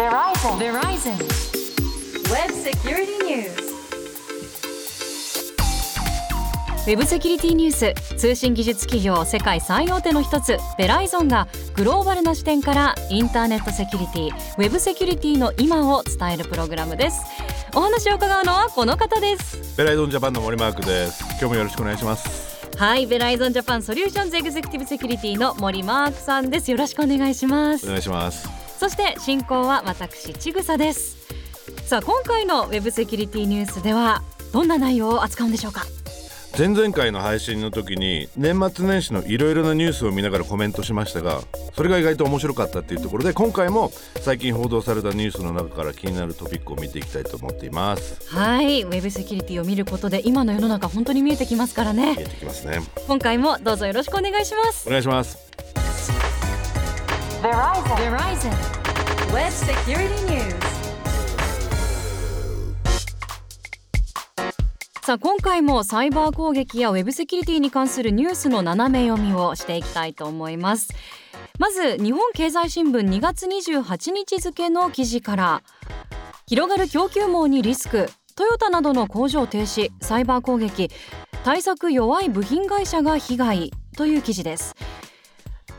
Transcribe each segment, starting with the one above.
Verizon. Verizon. Web Security News. ウェブセキュリティニュース。通信技術企業世界最大手の一つ。ベライゾンがグローバルな視点からインターネットセキュリティ。ウェブセキュリティの今を伝えるプログラムです。お話を伺うのはこの方です。ベライゾンジャパンの森マークです。今日もよろしくお願いします。はいベライゾンジャパンソリューションズエグゼクティブセキュリティの森マークさんです。よろしくお願いします。お願いしますそして進行は私ちぐさです。さあ今回のウェブセキュリティニュースではどんな内容を扱うんでしょうか？前々回の配信の時に年末年始のいろいろなニュースを見ながらコメントしましたがそれが意外と面白かったっていうところで今回も最近報道されたニュースの中から気になるトピックを見ていきたいと思っています。はいウェブセキュリティを見ることで今の世の中本当に見えてきますからね。見えてきますね。今回もどうぞよろしくお願いします。お願いしますさあ今回もサイバー攻撃やウェブセキュリティに関するニュースの斜め読みをしていきたいと思います。まず日本経済新聞2月28日付の記事から広がる供給網にリスクトヨタなどの工場停止サイバー攻撃対策弱い部品会社が被害という記事です。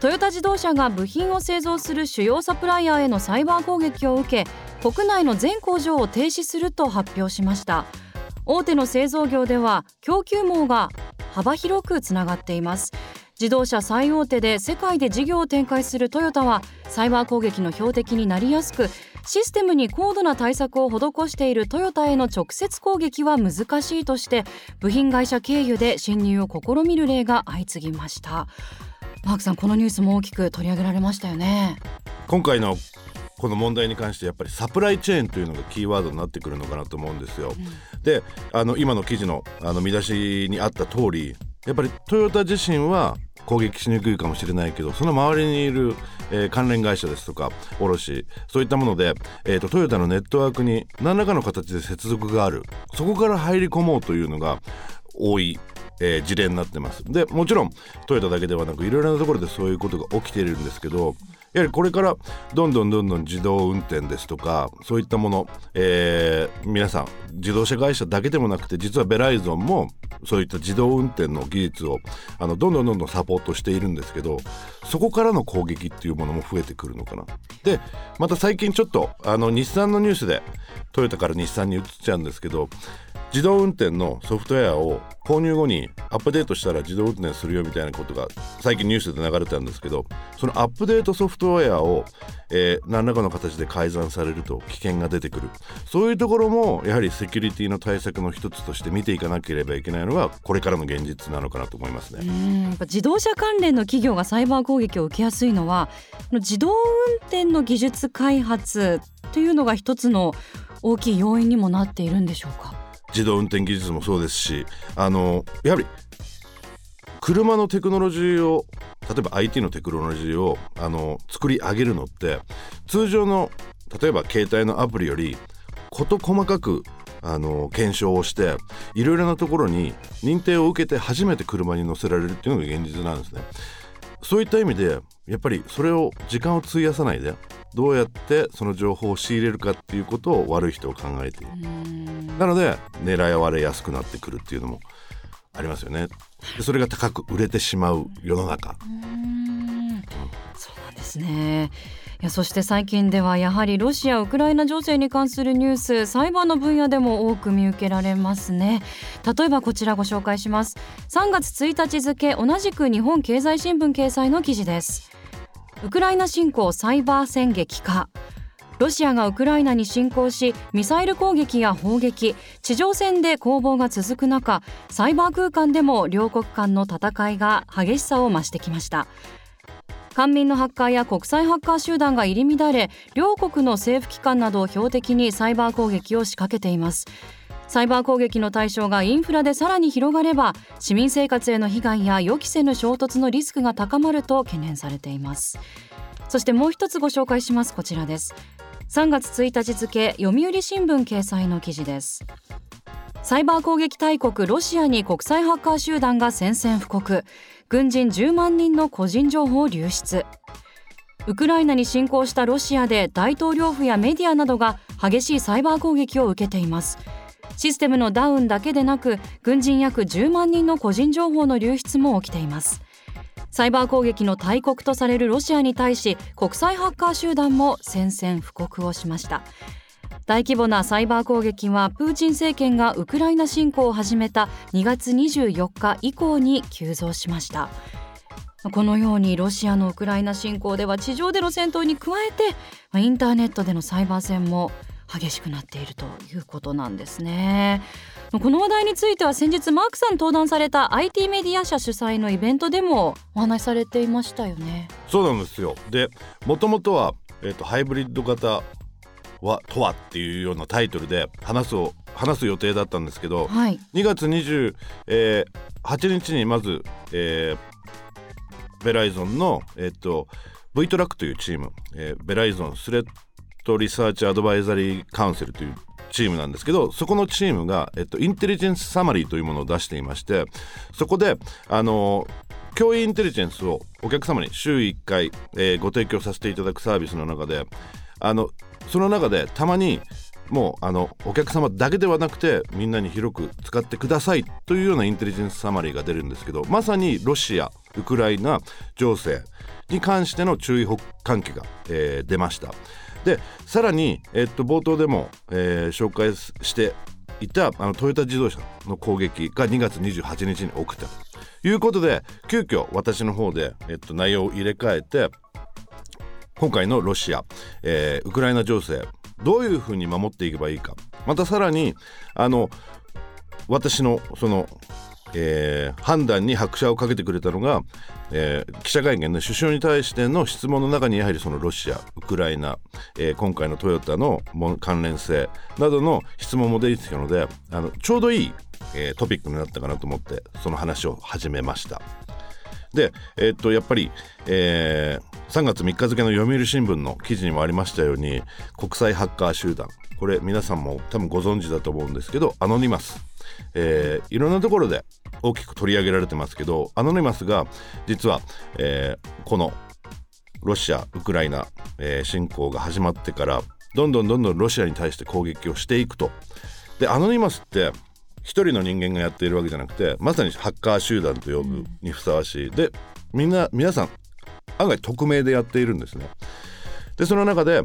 トヨタ自動車が部品を製造する主要サプライヤーへのサイバー攻撃を受け国内の全工場を停止すると発表しました。大手の製造業では供給網が幅広くつながっています。自動車最大手で世界で事業を展開するトヨタはサイバー攻撃の標的になりやすくシステムに高度な対策を施しているトヨタへの直接攻撃は難しいとして部品会社経由で侵入を試みる例が相次ぎました。マークさんこのニュースも大きく取り上げられましたよね。今回のこの問題に関してやっぱりサプライチェーンというのがキーワードになってくるのかなと思うんですよ。であの今の記事のあの見出しにあった通りやっぱりトヨタ自身は攻撃しにくいかもしれないけどその周りにいる、えー関連会社ですとか卸そういったもので、えーとトヨタのネットワークに何らかの形で接続がある。そこから入り込もうというのが多いえー事例になってますでもちろんトヨタだけではなくいろいろなところでそういうことが起きているんですけどやはりこれからどんどんどんどん自動運転ですとかそういったもの、えー皆さん自動車会社だけでもなくて実はベライゾンもそういった自動運転の技術をあのどんどんどんどんサポートしているんですけどそこからの攻撃っていうものも増えてくるのかな。でまた最近ちょっとあの日産のニュースでトヨタから日産に移っちゃうんですけど自動運転のソフトウェアを購入後にアップデートしたら自動運転するよみたいなことが最近ニュースで流れたんですけどそのアップデートソフトウェアを、えー何らかの形で改ざんされると危険が出てくる。そういうところもやはりセキュリティの対策の一つとして見ていかなければいけないのがこれからの現実なのかなと思いますね。うん。やっぱ自動車関連の企業がサイバー攻撃を受けやすいのは自動運転の技術開発というのが一つの大きい要因にもなっているんでしょうか？自動運転技術もそうですしあのやはり車のテクノロジーを例えば IT のテクノロジーをあの作り上げるのって通常の例えば携帯のアプリより事細かくあの検証をしていろいろなところに認定を受けて初めて車に乗せられるっていうのが現実なんですね。そういった意味でやっぱりそれを時間を費やさないでどうやってその情報を仕入れるかっていうことを悪い人を考えている。なので狙われやすくなってくるっていうのもありますよね。でそれが高く売れてしまう世の中。そうなんですね。いやそして最近ではやはりロシア・ウクライナ情勢に関するニュースサイバーの分野でも多く見受けられますね。例えばこちらご紹介します。3月1日付同じく日本経済新聞掲載の記事ですウクライナ侵攻サイバー戦激化ロシアがウクライナに侵攻しミサイル攻撃や砲撃地上戦で攻防が続く中サイバー空間でも両国間の戦いが激しさを増してきました。官民のハッカーや国際ハッカー集団が入り乱れ両国の政府機関などを標的にサイバー攻撃を仕掛けています。サイバー攻撃の対象がインフラでさらに広がれば市民生活への被害や予期せぬ衝突のリスクが高まると懸念されています。そしてもう一つご紹介します。こちらです。3月1日付読売新聞掲載の記事です。サイバー攻撃大国ロシアに国際ハッカー集団が宣戦布告。軍人10万人の個人情報流出。ウクライナに侵攻したロシアで大統領府やメディアなどが激しいサイバー攻撃を受けています。システムのダウンだけでなく軍人約10万人の個人情報の流出も起きています。サイバー攻撃の大国とされるロシアに対し国際ハッカー集団も宣戦布告をしました。大規模なサイバー攻撃はプーチン政権がウクライナ侵攻を始めた2月24日以降に急増しました。このようにロシアのウクライナ侵攻では地上での戦闘に加えてインターネットでのサイバー戦も激しくなっているということなんですね。この話題については先日マークさん登壇された IT メディア社主催のイベントでもお話しされていましたよね。そうなんですよ。でもともとは、えーと、ハイブリッド型はとはっていうようなタイトルで話すを話す予定だったんですけど、はい、2月28、えー、日にまず、えー、ベライゾンの、えっと、V トラックというチーム、えー、ベライゾン Threat Research Advisory Council というチームなんですけどそこのチームが、えっと、 Intelligence Summary というものを出していましてそこであの脅威インテリジェンスをお客様に週1回、えー、ご提供させていただくサービスの中であのその中でたまにもうあのお客様だけではなくてみんなに広く使ってくださいというような Intelligence Summary が出るんですけどまさにロシアウクライナ情勢に関しての注意喚起が、えー、出ました。でさらに、えっと、冒頭でも、えー、紹介していたあのトヨタ自動車の攻撃が2月28日に起きたということで急遽私の方で、えっと、内容を入れ替えて今回のロシア、えー、ウクライナ情勢どういうふうに守っていけばいいかまたさらにあの私のそのえー、判断に拍車をかけてくれたのが、えー、記者会見の首相に対しての質問の中にやはりそのロシアウクライナ、えー、今回のトヨタの関連性などの質問も出てきたのであのちょうどいい、え、トピックになったかなと思ってその話を始めました。で、えー、っとやっぱり、えー、3月3日付の読売新聞の記事にもありましたように国際ハッカー集団これ皆さんも多分ご存知だと思うんですけどアノニマス、えー、いろんなところで大きく取り上げられてますけどアノニマスが実は、えー、このロシアウクライナ、えー、侵攻が始まってからどんどんどんどんロシアに対して攻撃をしていくと。でアノニマスって一人の人間がやっているわけじゃなくてまさにハッカー集団と呼ぶにふさわしい、でみんな皆さん案外匿名でやっているんですね。でその中で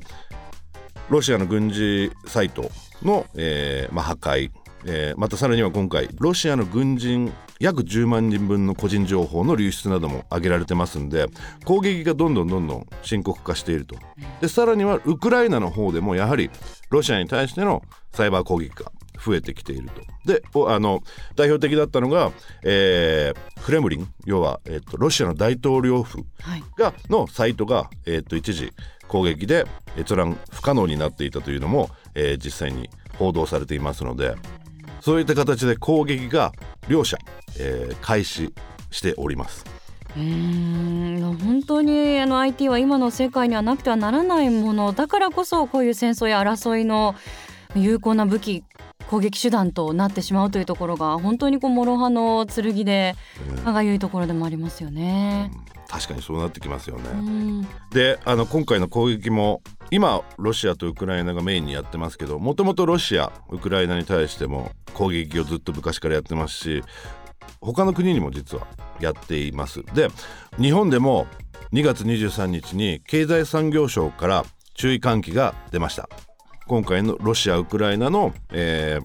ロシアの軍事サイトの、えーまあ、破壊えー、またさらには今回ロシアの軍人約10万人分の個人情報の流出なども挙げられてますんで攻撃がどんどんどんどん深刻化していると。でさらにはウクライナの方でもやはりロシアに対してのサイバー攻撃が増えてきていると。であの代表的だったのが、えー、クレムリン要は、えーと、ロシアの大統領府が、はい、のサイトが、えーと、一時攻撃で閲覧不可能になっていたというのも、えー、実際に報道されていますのでそういった形で攻撃が両者、えー、開始しております。うん本当にあの IT は今の世界にはなくてはならないものだからこそこういう戦争や争いの有効な武器攻撃手段となってしまうというところが本当にこう諸刃の剣で歯がゆいところでもありますよね。確かにそうなってきますよね。であの今回の攻撃も今ロシアとウクライナがメインにやってますけどもともとロシアウクライナに対しても攻撃をずっと昔からやってますし他の国にも実はやっています。で日本でも2月23日に経済産業省から注意喚起が出ました今回のロシアウクライナの、え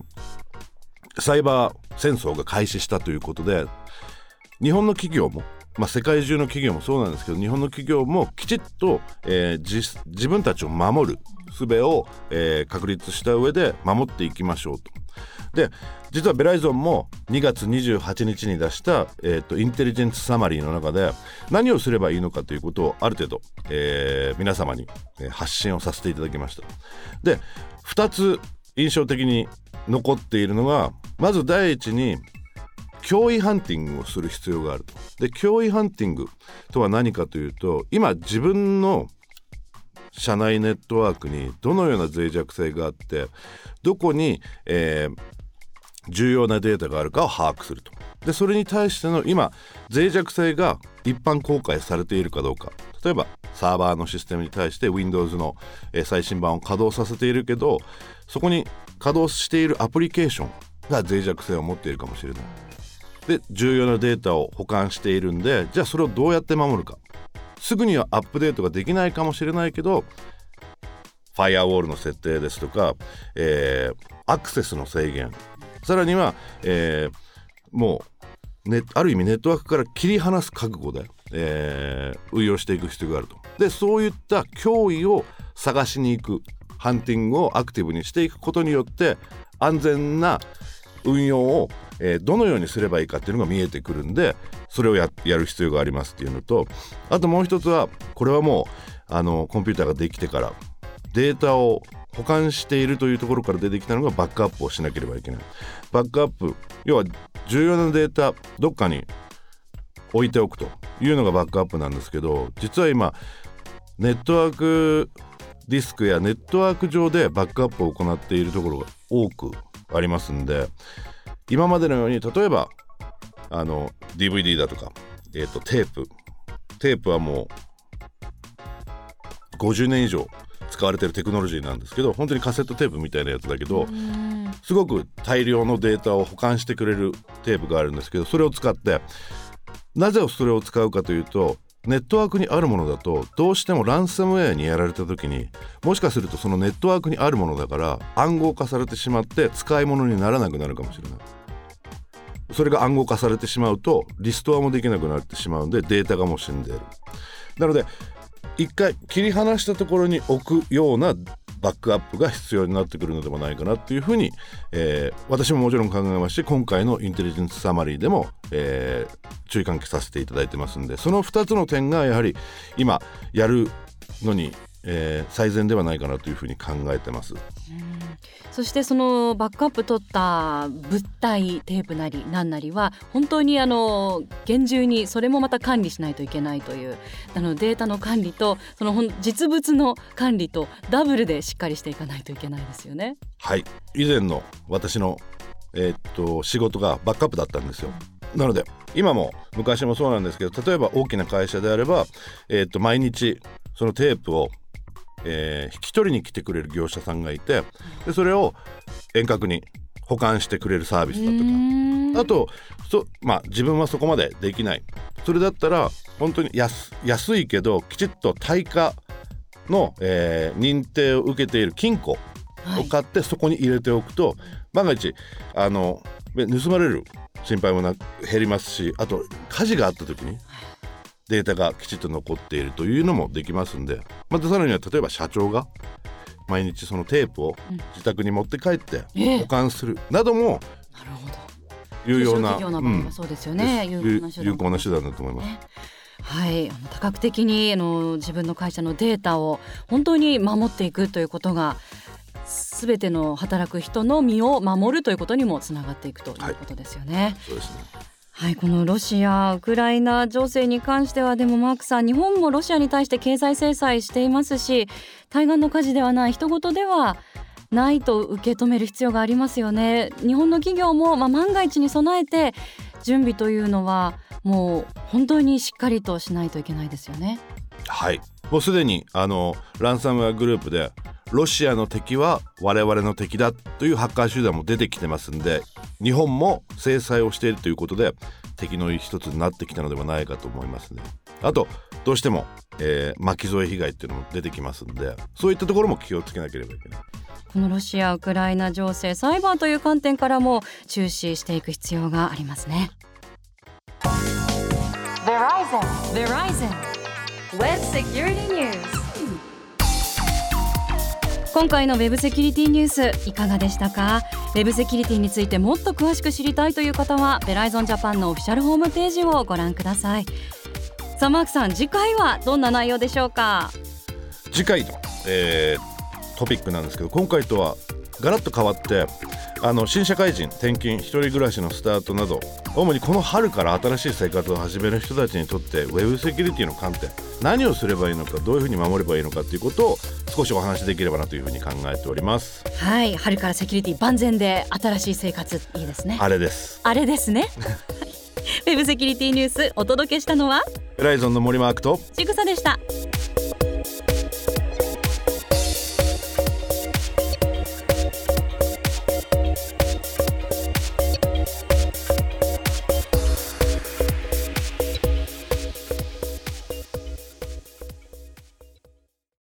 ー、サイバー戦争が開始したということで日本の企業もまあ、世界中の企業もそうなんですけど日本の企業もきちっと、えー、自分たちを守る術を、えー、確立した上で守っていきましょうと。で実はベライゾンも2月28日に出した、えーと、インテリジェンスサマリーの中で何をすればいいのかということをある程度、えー、皆様に発信をさせていただきました。で2つ印象的に残っているのがまず第一に脅威ハンティングをする必要があると。で脅威ハンティングとは何かというと今自分の社内ネットワークにどのような脆弱性があってどこに、えー、重要なデータがあるかを把握すると。でそれに対しての今脆弱性が一般公開されているかどうか例えばサーバーのシステムに対して Windows の、えー最新版を稼働させているけどそこに稼働しているアプリケーションが脆弱性を持っているかもしれない。で重要なデータを保管しているんでじゃあそれをどうやって守るかすぐにはアップデートができないかもしれないけどファイアウォールの設定ですとか、えーアクセスの制限。さらには、えーもう、ね、ある意味ネットワークから切り離す覚悟で、えー運用していく必要があると。でそういった脅威を探しに行くハンティングをアクティブにしていくことによって安全な運用を、えーどのようにすればいいかっていうのが見えてくるんでそれをややる必要がありますっていうのとあともう一つはこれはもうあのコンピューターができてからデータを保管しているというところから出てきたのがバックアップをしなければいけない。バックアップ要は重要なデータどっかに置いておくというのがバックアップなんですけど実は今ネットワークディスクやネットワーク上でバックアップを行っているところが多くありますんで今までのように例えばあの DVD だとか、えー、とテープ。テープはもう50年以上使われてるテクノロジーなんですけど本当にカセットテープみたいなやつだけどすごく大量のデータを保管してくれるテープがあるんですけどそれを使ってなぜそれを使うかというとネットワークにあるものだとどうしてもランサムウェアにやられた時にもしかするとそのネットワークにあるものだから暗号化されてしまって使い物にならなくなるかもしれないそれが暗号化されてしまうとリストアもできなくなってしまうんでデータがもう死んでいる。なので一回切り離したところに置くようなバックアップが必要になってくるのではないかなっていうふうに、えー私ももちろん考えまして今回のインテリジェンスサマリーでも、えー注意喚起させていただいてますんでその2つの点がやはり今やるのに、えー最善ではないかなというふうに考えてます。そしてそのバックアップ取った物体テープなり何なりは本当にあの厳重にそれもまた管理しないといけないというあのデータの管理とその実物の管理とダブルでしっかりしていかないといけないですよね。はい以前の私の、えーっと仕事がバックアップだったんですよなので今も昔もそうなんですけど例えば大きな会社であれば、えーっと毎日そのテープを、えー引き取りに来てくれる業者さんがいてでそれを遠隔に保管してくれるサービスだとか。あとそ、まあ、自分はそこまでできない。それだったら本当に安安いけどきちっと対価の、えー認定を受けている金庫を買ってそこに入れておくと、万が一あのべ盗まれる心配もな減りますしあと火事があった時にデータがきちっと残っているというのもできますんでまたさらには例えば社長が毎日そのテープを自宅に持って帰ってええ。保管するなどもなるほど。有用な中小企業の場合はそうですよね。有効な手段だと思います。はい、あの多角的にあの自分の会社のデータを本当に守っていくということがすべての働く人の身を守るということにもつながっていくということですよね。そうですねはい、このロシア・ウクライナ情勢に関してはでもマークさん日本もロシアに対して経済制裁していますし対岸の火事ではない人事ではないと受け止める必要がありますよね。日本の企業も、まあ、万が一に備えて準備というのはもう本当にしっかりとしないといけないですよね。はいもうすでにあのランサムウェアグループでロシアの敵は我々の敵だというハッカー集団も出てきてますんで日本も制裁をしているということで敵の一つになってきたのではないかと思いますねあとどうしても、えー巻き添え被害っていうのも出てきますんでそういったところも気をつけなければいけないこのロシア・ウクライナ情勢サイバーという観点からも注視していく必要がありますね。Verizon. Verizon. Web Security News. 今回のウェブセキュリティニュースいかがでしたか？ウェブセキュリティについてもっと詳しく知りたいという方はベライゾンジャパンのオフィシャルホームページをご覧ください。さあマークさん次回はどんな内容でしょうか？次回の、えートピックなんですけど今回とはガラッと変わってあの新社会人転勤一人暮らしのスタートなど主にこの春から新しい生活を始める人たちにとってウェブセキュリティの観点何をすればいいのかどういうふうに守ればいいのかということを少しお話しできればなというふうに考えております。はい春からセキュリティ万全で新しい生活いいですね。あれです。あれですね。ウェブセキュリティニュースお届けしたのは？エライゾンの森マークとちぐさでした